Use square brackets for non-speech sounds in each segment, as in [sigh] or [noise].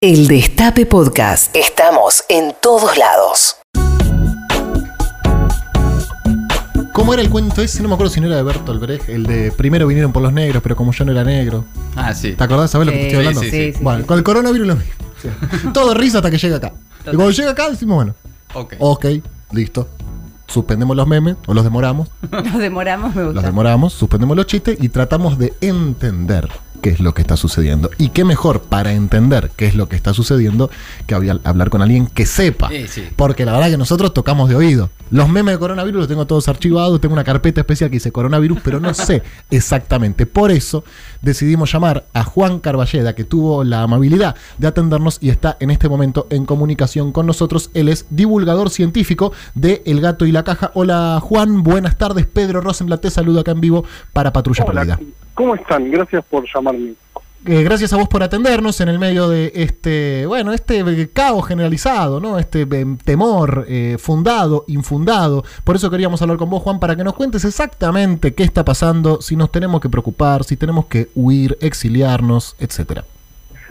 El Destape Podcast. Estamos en todos lados. ¿Cómo era el cuento ese? No me acuerdo si no era de Bertolt Brecht, el de primero vinieron por los negros, pero como yo no era negro. Ah, sí. ¿Te acordás? ¿Sabes lo que te estoy Sí, hablando? sí, sí. sí, Bueno, sí. con el coronavirus lo mismo. Sí. Todo risa hasta que llega acá. Y cuando llega acá decimos, bueno, Ok. ok, listo. Suspendemos los memes, o los demoramos, [laughs] Nos demoramos, me gusta. los demoramos, suspendemos los chistes y tratamos de entender qué es lo que está sucediendo. Y qué mejor para entender qué es lo que está sucediendo que hablar- hablar con alguien que sepa. Sí, sí. Porque la verdad que nosotros tocamos de oído. Los memes de coronavirus los tengo todos archivados, tengo una carpeta especial que dice coronavirus, pero no sé [laughs] exactamente. Por eso decidimos llamar a Juan Carballeda, que tuvo la amabilidad de atendernos y está en este momento en comunicación con nosotros. Él es divulgador científico de El Gato y la Caja. Hola Juan, buenas tardes. Pedro Rosenblatt te saludo acá en vivo para Patrulla Hola, Perdida. ¿cómo están? Gracias por llamarme. Eh, gracias a vos por atendernos en el medio de este, bueno, este caos generalizado, ¿no? Este eh, temor eh, fundado, infundado. Por eso queríamos hablar con vos, Juan, para que nos cuentes exactamente qué está pasando, si nos tenemos que preocupar, si tenemos que huir, exiliarnos, etcétera.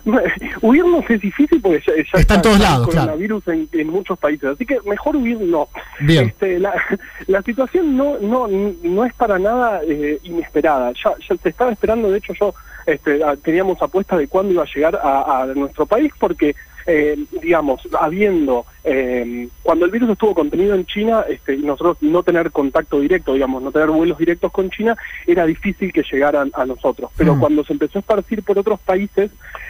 [laughs] Huirnos es difícil porque ya, ya Está en todos el lados, claro. coronavirus en, en muchos países, así que mejor huir no. Bien. Este, la, [laughs] la situación no, no, no es para nada eh, inesperada. Ya, ya se estaba esperando, de hecho yo este, a- teníamos apuestas de cuándo iba a llegar a, a nuestro país porque eh, digamos, habiendo, eh, cuando el virus estuvo contenido en China, este, y nosotros no tener contacto directo, digamos, no tener vuelos directos con China, era difícil que llegaran a nosotros. Pero Mm. cuando se empezó a esparcir por otros países,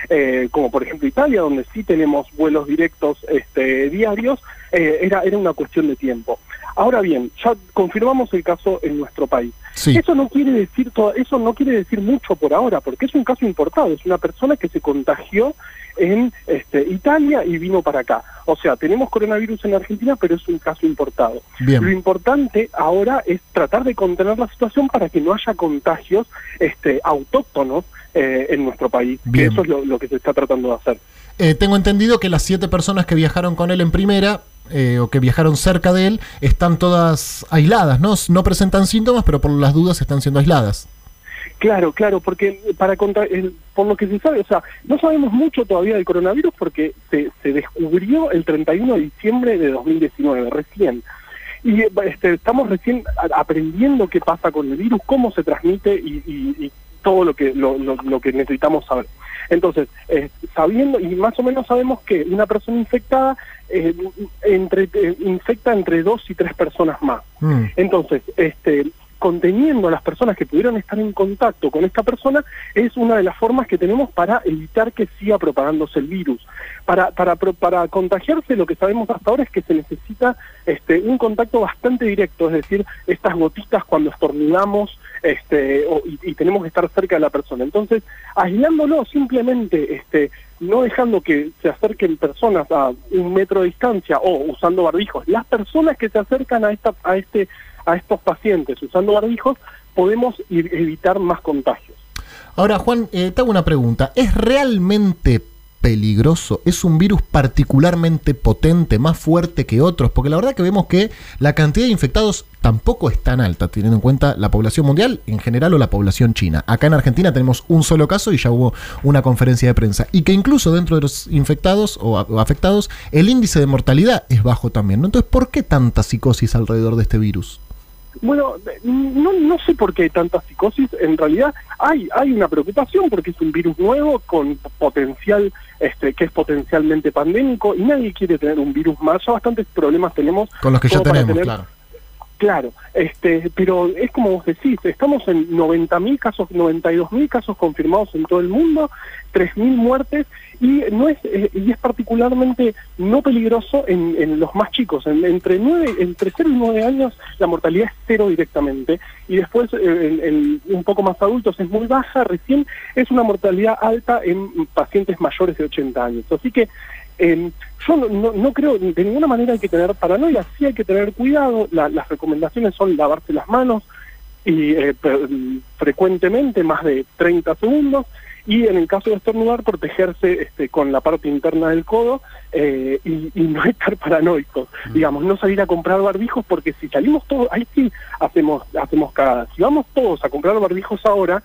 eh, como por ejemplo Italia, donde sí tenemos vuelos directos este, diarios, eh, era, era una cuestión de tiempo. Ahora bien, ya confirmamos el caso en nuestro país. Sí. Eso no quiere decir to- eso no quiere decir mucho por ahora, porque es un caso importado, es una persona que se contagió en este, Italia y vino para acá. O sea, tenemos coronavirus en Argentina, pero es un caso importado. Lo importante ahora es tratar de contener la situación para que no haya contagios este, autóctonos eh, en nuestro país, Bien. que eso es lo, lo que se está tratando de hacer. Eh, tengo entendido que las siete personas que viajaron con él en primera, eh, o que viajaron cerca de él, están todas aisladas, ¿no? No presentan síntomas, pero por las dudas están siendo aisladas. Claro, claro, porque para contra- el- por lo que se sabe, o sea, no sabemos mucho todavía del coronavirus porque se, se descubrió el 31 de diciembre de 2019, recién. Y eh, este, estamos recién aprendiendo qué pasa con el virus, cómo se transmite y, y- y todo lo que lo, lo- lo que necesitamos saber. Entonces, eh, sabiendo y más o menos sabemos que una persona infectada eh, entre, eh, infecta entre dos y tres personas más. Mm. Entonces, este, conteniendo a las personas que pudieron estar en contacto con esta persona es una de las formas que tenemos para evitar que siga propagándose el virus. Para, para, para contagiarse lo que sabemos hasta ahora es que se necesita este, un contacto bastante directo, es decir, estas gotitas cuando estornudamos este, o- y, y tenemos que estar cerca de la persona. Entonces, aislándolo simplemente, este, no dejando que se acerquen personas a un metro de distancia o usando barbijos, las personas que se acercan a esta, a este, a estos pacientes usando barbijos, podemos evitar más contagios. Ahora, Juan, eh, te hago una pregunta. ¿Es realmente peligroso? ¿Es un virus particularmente potente, más fuerte que otros? Porque la verdad que vemos que la cantidad de infectados tampoco es tan alta, teniendo en cuenta la población mundial en general o la población china. Acá en Argentina tenemos un solo caso y ya hubo una conferencia de prensa. Y que incluso dentro de los infectados o, afectados, el índice de mortalidad es bajo también. Entonces, ¿por qué tanta psicosis alrededor de este virus? Bueno, no, no sé por qué hay tanta psicosis. En realidad hay hay una preocupación porque es un virus nuevo con potencial, este, que es potencialmente pandémico y nadie quiere tener un virus más. Ya bastantes problemas tenemos Con los que ya tenemos, tener- claro. Claro, este, pero es como vos decís, estamos en 90.000 casos, 92.000 casos confirmados en todo el mundo, 3.000 muertes y no es eh, y es particularmente no peligroso en, en los más chicos, en- entre nueve, entre 0 y 9 años la mortalidad es cero directamente y después eh, en, en un poco más adultos es muy baja, recién es una mortalidad alta en pacientes mayores de 80 años, así que eh, yo no, no, no creo, de ninguna manera hay que tener paranoia, sí hay que tener cuidado, la- las recomendaciones son lavarse las manos y eh, frecuentemente, más de 30 segundos, y en el caso de estornudar, protegerse este, con la parte interna del codo eh, y, y no [laughs] estar paranoicos. Digamos, no salir a comprar barbijos porque si salimos todos, ahí sí hacemos, hacemos cagadas. Si vamos todos a comprar barbijos ahora,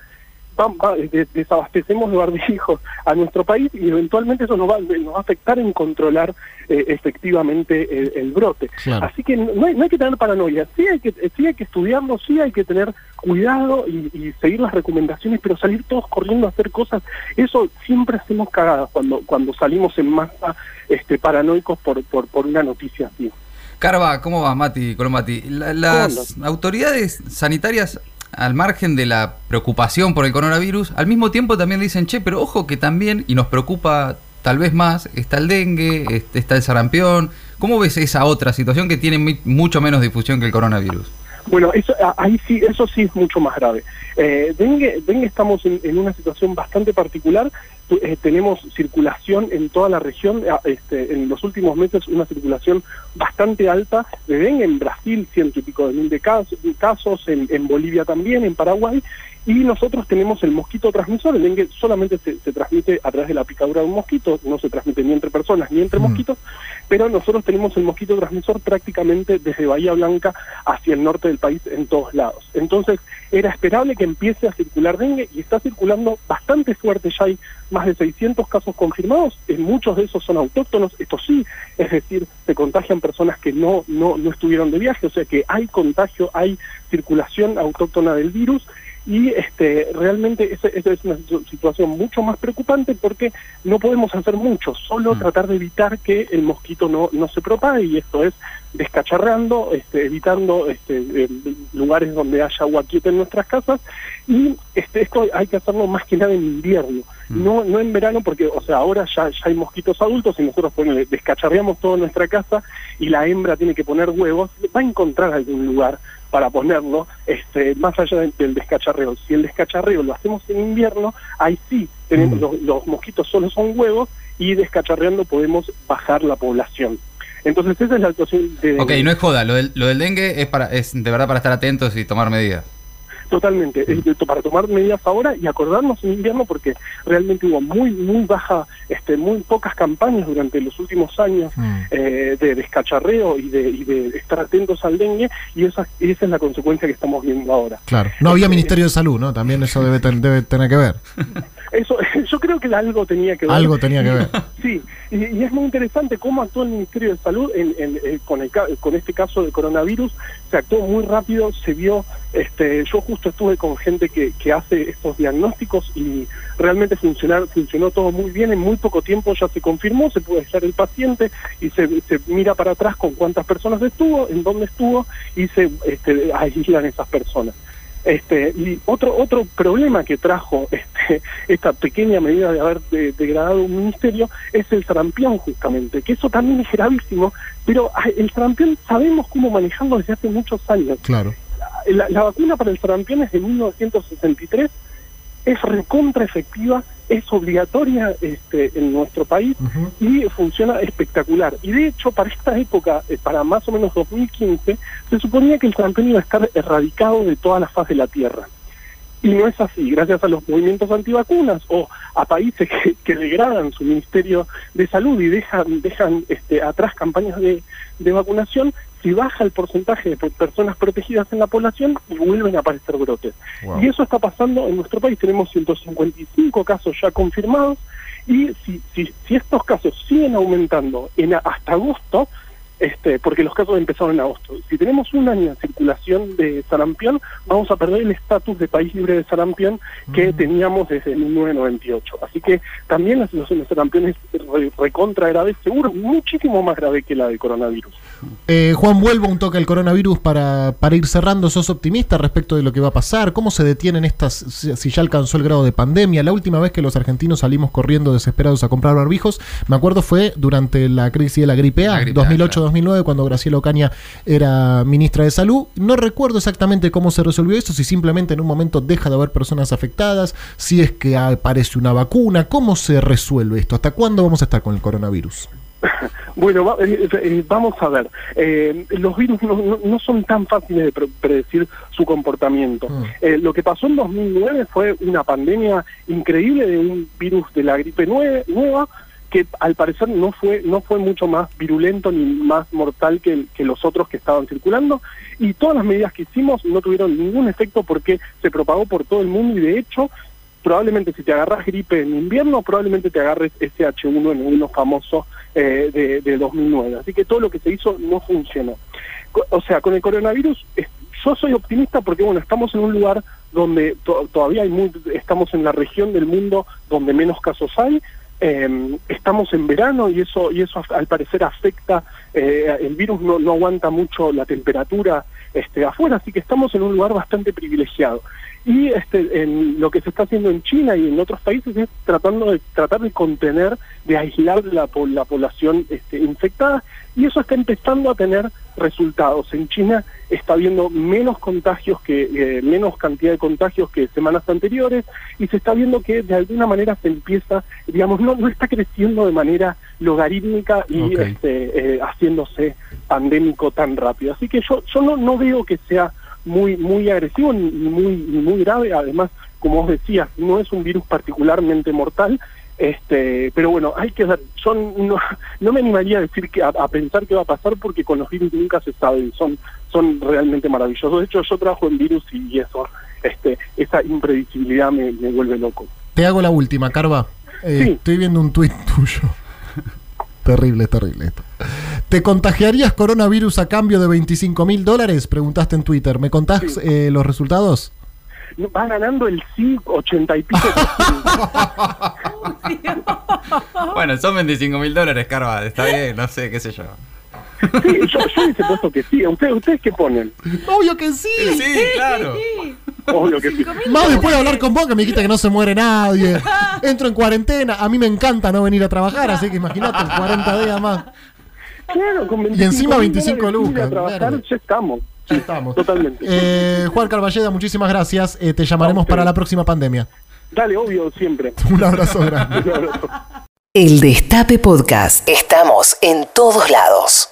desabastecemos de barbijos a nuestro país y eventualmente eso nos va, nos va a afectar en controlar eh, efectivamente el, brote. Así que no hay, no hay, que tener paranoia, sí hay que, sí hay que estudiarlo, sí hay que tener cuidado y, y, seguir las recomendaciones, pero salir todos corriendo a hacer cosas, eso siempre hacemos cagadas cuando, cuando salimos en masa este, paranoicos por, por, por una noticia así. Carva, ¿cómo vas, Mati? Colomati? las autoridades sanitarias, al margen de la preocupación por el coronavirus, al mismo tiempo también dicen, che, pero ojo que también, y nos preocupa tal vez más, está el dengue, está el sarampión. ¿Cómo ves esa otra situación que tiene mucho menos difusión que el coronavirus? Bueno, eso, ahí sí, eso sí es mucho más grave. Eh, dengue, dengue estamos en, una situación bastante particular. Eh, tenemos circulación en toda la región, eh, este, en los últimos meses una circulación bastante alta de dengue en Brasil, ciento y pico de mil de casos, casos en, en Bolivia también, en Paraguay, y nosotros tenemos el mosquito transmisor, el dengue solamente se, transmite a través de la picadura de un mosquito, no se transmite ni entre personas ni entre mm. mosquitos, pero nosotros tenemos el mosquito transmisor prácticamente desde Bahía Blanca hacia el norte del país en todos lados. Entonces era esperable que empiece a circular dengue y está circulando bastante fuerte, ya hay más de 600 casos confirmados, en muchos de esos son autóctonos, esto sí, es decir, se contagian personas que no, no, no estuvieron de viaje, o sea que hay contagio, hay circulación autóctona del virus y este realmente esa, es una situación mucho más preocupante porque no podemos hacer mucho, solo mm. tratar de evitar que el mosquito no, no se propague y esto es descacharrando, este, evitando este, eh, lugares donde haya agua quieta en nuestras casas y este, esto hay que hacerlo más que nada en invierno, mm. no, no en verano porque o sea ahora ya, ya hay mosquitos adultos y nosotros ponele, descacharreamos toda nuestra casa y la hembra tiene que poner huevos, va a encontrar algún lugar para ponerlo, este, más allá del descacharreo. Si el descacharreo lo hacemos en invierno, ahí sí tenemos mm. los, mosquitos solo son huevos y descacharreando podemos bajar la población. Entonces esa es la situación de... Ok, no es joda, lo del, lo del dengue es, para, es de verdad para estar atentos y tomar medidas. Totalmente, para tomar medidas ahora y acordarnos en invierno porque realmente hubo muy, muy baja, este, muy pocas campañas durante los últimos años mm. eh, de descacharreo y de, y de estar atentos al dengue y esa, esa es la consecuencia que estamos viendo ahora. Claro, no había este, Ministerio de Salud, ¿no? También eso debe, debe tener que ver. Eso, [laughs] yo creo que algo tenía que ver. Algo tenía que ver. [laughs] Sí, y, es muy interesante cómo actuó el Ministerio de Salud en, eh, con, el, con este caso de coronavirus. Se actuó muy rápido, se vio. Este, yo justo estuve con gente que, que hace estos diagnósticos y realmente funcionar, funcionó todo muy bien. En muy poco tiempo ya se confirmó, se puede estar el paciente y se, mira para atrás con cuántas personas estuvo, en dónde estuvo y se este, aíslan esas personas. Este, y otro otro problema que trajo [laughs] este, esta pequeña medida de haber degradado un ministerio es el sarampión justamente, que eso también es gravísimo, pero ah, el sarampión sabemos cómo manejarlo desde hace muchos años. Claro. La, la vacuna para el sarampión es de 1963 es recontra efectiva, es obligatoria este, en nuestro país y funciona espectacular. Y de hecho, para esta época, eh, para más o menos 2015, se suponía que el sarampión iba a estar erradicado de toda la faz de la Tierra. Y no es así, gracias a los movimientos antivacunas o a países que, degradan su Ministerio de Salud y dejan, dejan este, atrás campañas de, de vacunación, se baja el porcentaje de personas protegidas en la población y vuelven a aparecer brotes. Y eso está pasando en nuestro país. Tenemos 155 casos ya confirmados y si, si, si estos casos siguen aumentando en hasta agosto, este, porque los casos empezaron en agosto. Si tenemos un año en circulación de sarampión, vamos a perder el estatus de país libre de sarampión que mm. teníamos desde 1998. Así que también la situación de sarampión es recontra grave, seguro muchísimo más grave que la del coronavirus. Eh, Juan, vuelvo un toque al coronavirus para, para ir cerrando. ¿Sos optimista respecto de lo que va a pasar? ¿Cómo se detienen estas, si ya alcanzó el grado de pandemia? La última vez que los argentinos salimos corriendo desesperados a comprar barbijos, me acuerdo fue durante la crisis de la gripe A, 2008 2009, cuando Graciela Ocaña era ministra de Salud. No recuerdo exactamente cómo se resolvió eso, si simplemente en un momento deja de haber personas afectadas, si es que aparece una vacuna, ¿cómo se resuelve esto? ¿Hasta cuándo vamos a estar con el coronavirus? [laughs] Bueno, eh, eh, vamos a ver. Eh, los virus no, son tan fáciles de predecir su comportamiento. Mm. lo que pasó en 2009 fue una pandemia increíble de un virus de la gripe nueva que al parecer no fue no fue mucho más virulento ni más mortal que, que, los otros que estaban circulando y todas las medidas que hicimos no tuvieron ningún efecto porque se propagó por todo el mundo y de hecho probablemente si te agarras gripe en invierno, probablemente te agarres ese H1N1 famoso eh, de, de 2009. Así que todo lo que se hizo no funcionó. O sea, con el coronavirus, yo soy optimista porque, bueno, estamos en un lugar donde to- todavía hay muy, estamos en la región del mundo donde menos casos hay, eh, estamos en verano y eso y eso al parecer afecta eh, el virus no, no aguanta mucho la temperatura este afuera así que estamos en un lugar bastante privilegiado. Y este en lo que se está haciendo en China y en otros países es tratando de tratar de contener de aislar la, la población este, infectada. Y eso está empezando a tener resultados. En China está habiendo menos contagios que eh, menos cantidad de contagios que semanas anteriores y se está viendo que de alguna manera se empieza digamos no no está creciendo de manera logarítmica y Ok. este, eh, haciéndose pandémico tan rápido. Así que yo yo no no veo que sea muy muy agresivo ni ni muy ni muy grave. Además como vos decías no es un virus particularmente mortal este pero bueno hay que yo no, no me animaría a decir que a, a pensar qué va a pasar porque con los virus nunca se sabe son son realmente maravillosos de hecho yo trabajo en virus y, y eso este esa imprevisibilidad me, me vuelve loco Te hago la última, Carva. Eh, Sí. Estoy viendo un tuit [laughs] tuyo. terrible, terrible esto. ¿Te contagiarías coronavirus a cambio de 25 mil dólares? Preguntaste en Twitter. ¿Me contás Sí. eh, los resultados? No, va ganando el sí 80 y pico. [laughs] Bueno, son 25 mil dólares, Carva. Está bien, no sé, qué sé yo. sí, yo, yo hubiese puesto que sí ustedes ustedes qué ponen Obvio que sí. Sí, claro. obvio que sí Más después de hablar con vos que me dijiste que no se muere nadie. [laughs] Entro en cuarentena. A mí me encanta no venir a trabajar, así que imagínate 40 días más. Claro, con Y encima 25 dólares ir lucas, A trabajar, claro. ya estamos. Ya estamos. Totalmente. Eh, Juan Carballeda, muchísimas gracias. Eh, te llamaremos para la próxima pandemia. Dale, obvio, siempre. [laughs] Un abrazo grande. [laughs] Un abrazo. El Destape Podcast. Estamos en todos lados.